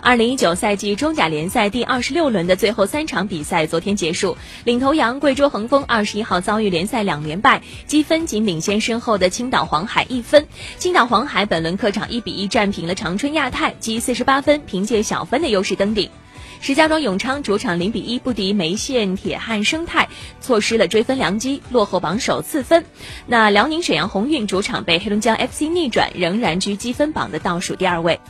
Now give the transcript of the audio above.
二零一九赛季中甲联赛第二十六轮的最后三场比赛昨天结束。领头羊贵州恒丰二十一号遭遇联赛两连败积分仅领先身后的青岛黄海一分。青岛黄海本轮客场一比一战平了长春亚泰积四十八分凭借小分的优势登顶。石家庄永昌主场零比一不敌梅县铁汉生态错失了追分良机落后榜首四分。那辽宁沈阳宏运主场被黑龙江 fc 逆转仍然居积分榜的倒数第二位。